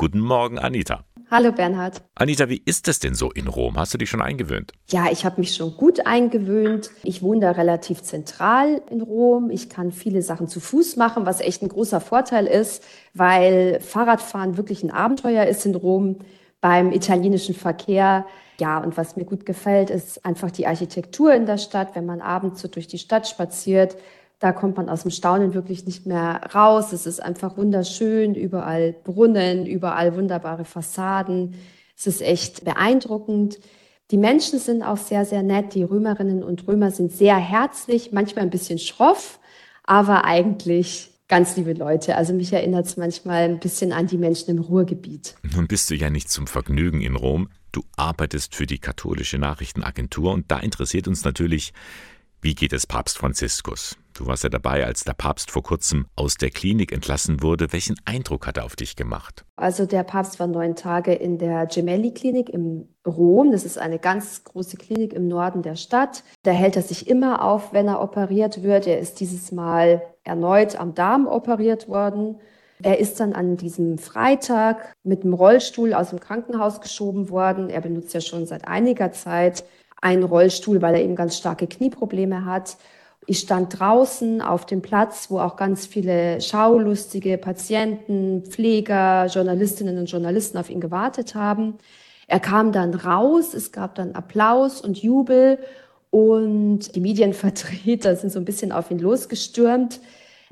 Guten Morgen, Anita. Hallo Bernhard. Anita, wie ist es denn so in Rom? Hast du dich schon eingewöhnt? Ja, ich habe mich schon gut eingewöhnt. Ich wohne da relativ zentral in Rom. Ich kann viele Sachen zu Fuß machen, was echt ein großer Vorteil ist, weil Fahrradfahren wirklich ein Abenteuer ist in Rom beim italienischen Verkehr. Ja, und was mir gut gefällt, ist einfach die Architektur in der Stadt. Wenn man abends so durch die Stadt spaziert, da kommt man aus dem Staunen wirklich nicht mehr raus. Es ist einfach wunderschön, überall Brunnen, überall wunderbare Fassaden. Es ist echt beeindruckend. Die Menschen sind auch sehr, sehr nett. Die Römerinnen und Römer sind sehr herzlich, manchmal ein bisschen schroff, aber eigentlich ganz liebe Leute. Also mich erinnert es manchmal ein bisschen an die Menschen im Ruhrgebiet. Nun bist du ja nicht zum Vergnügen in Rom. Du arbeitest für die katholische Nachrichtenagentur und da interessiert uns natürlich, wie geht es Papst Franziskus? Du warst ja dabei, als der Papst vor kurzem aus der Klinik entlassen wurde. Welchen Eindruck hat er auf dich gemacht? Also der Papst war neun Tage in der Gemelli-Klinik in Rom. Das ist eine ganz große Klinik im Norden der Stadt. Da hält er sich immer auf, wenn er operiert wird. Er ist dieses Mal erneut am Darm operiert worden. Er ist dann an diesem Freitag mit dem Rollstuhl aus dem Krankenhaus geschoben worden. Er benutzt ja schon seit einiger Zeit einen Rollstuhl, weil er eben ganz starke Knieprobleme hat. Ich stand draußen auf dem Platz, wo auch ganz viele schaulustige Patienten, Pfleger, Journalistinnen und Journalisten auf ihn gewartet haben. Er kam dann raus, es gab dann Applaus und Jubel und die Medienvertreter sind so ein bisschen auf ihn losgestürmt.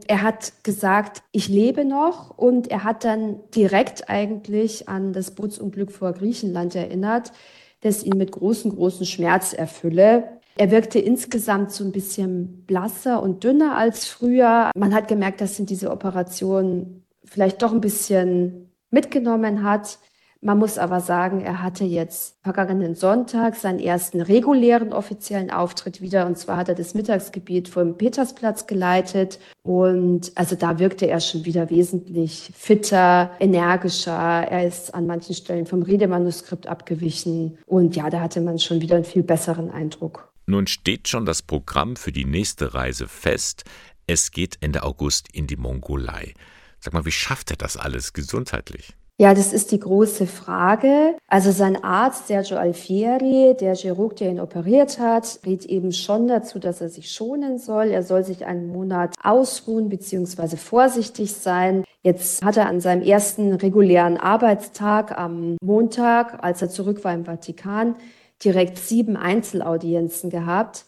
Er hat gesagt, ich lebe noch und er hat dann direkt eigentlich an das Bootsunglück vor Griechenland erinnert das ihn mit großen, großen Schmerz erfülle. Er wirkte insgesamt so ein bisschen blasser und dünner als früher. Man hat gemerkt, dass ihn diese Operation vielleicht doch ein bisschen mitgenommen hat. Man muss aber sagen, er hatte jetzt vergangenen Sonntag seinen ersten regulären offiziellen Auftritt wieder. Und zwar hat er das Mittagsgebiet vom Petersplatz geleitet. Und also da wirkte er schon wieder wesentlich fitter, energischer. Er ist an manchen Stellen vom Redemanuskript abgewichen. Und ja, da hatte man schon wieder einen viel besseren Eindruck. Nun steht schon das Programm für die nächste Reise fest. Es geht Ende August in die Mongolei. Sag mal, wie schafft er das alles gesundheitlich? Ja, das ist die große Frage. Also sein Arzt Sergio Alfieri, der Chirurg, der ihn operiert hat, rät eben schon dazu, dass er sich schonen soll. Er soll sich einen Monat ausruhen bzw. vorsichtig sein. Jetzt hat er an seinem ersten regulären Arbeitstag am Montag, als er zurück war im Vatikan, direkt sieben Einzelaudienzen gehabt.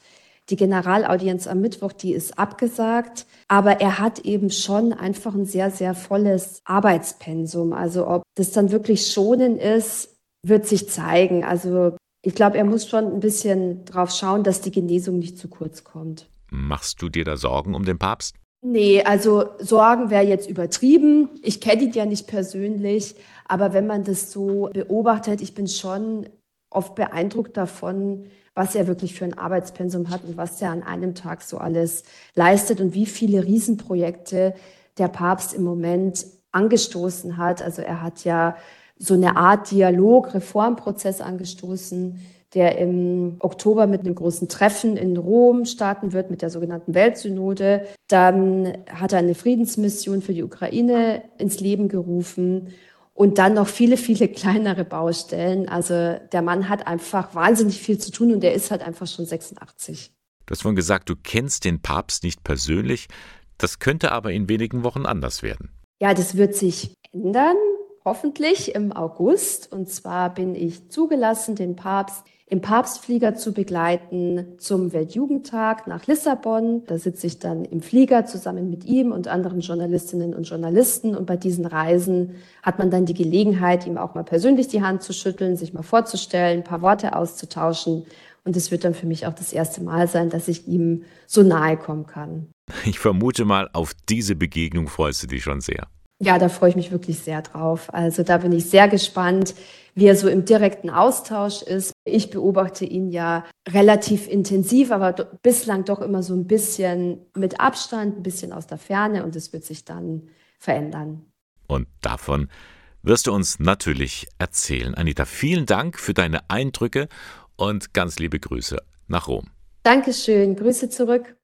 Die Generalaudienz am Mittwoch, die ist abgesagt. Aber er hat eben schon einfach ein sehr, sehr volles Arbeitspensum. Also ob das dann wirklich schonen ist, wird sich zeigen. Also ich glaube, er muss schon ein bisschen drauf schauen, dass die Genesung nicht zu kurz kommt. Machst du dir da Sorgen um den Papst? Nee, also Sorgen wäre jetzt übertrieben. Ich kenne ihn ja nicht persönlich, aber wenn man das so beobachtet, ich bin schon oft beeindruckt davon, was er wirklich für ein Arbeitspensum hat und was er an einem Tag so alles leistet und wie viele Riesenprojekte der Papst im Moment angestoßen hat. Also er hat ja so eine Art Dialog, Reformprozess angestoßen, der im Oktober mit einem großen Treffen in Rom starten wird, mit der sogenannten Weltsynode. Dann hat er eine Friedensmission für die Ukraine ins Leben gerufen und dann noch viele, viele kleinere Baustellen. Also der Mann hat einfach wahnsinnig viel zu tun und er ist halt einfach schon 86. Du hast vorhin gesagt, du kennst den Papst nicht persönlich. Das könnte aber in wenigen Wochen anders werden. Ja, das wird sich ändern, hoffentlich im August. Und zwar bin ich zugelassen, den Papst im Papstflieger zu begleiten zum Weltjugendtag nach Lissabon. Da sitze ich dann im Flieger zusammen mit ihm und anderen Journalistinnen und Journalisten. Und bei diesen Reisen hat man dann die Gelegenheit, ihm auch mal persönlich die Hand zu schütteln, sich mal vorzustellen, ein paar Worte auszutauschen. Und es wird dann für mich auch das erste Mal sein, dass ich ihm so nahe kommen kann. Ich vermute mal, auf diese Begegnung freust du dich schon sehr. Ja, da freue ich mich wirklich sehr drauf. Also da bin ich sehr gespannt, wie er so im direkten Austausch ist. Ich beobachte ihn ja relativ intensiv, aber bislang doch immer so ein bisschen mit Abstand, ein bisschen aus der Ferne und es wird sich dann verändern. Und davon wirst du uns natürlich erzählen. Anita, vielen Dank für deine Eindrücke und ganz liebe Grüße nach Rom. Dankeschön, Grüße zurück.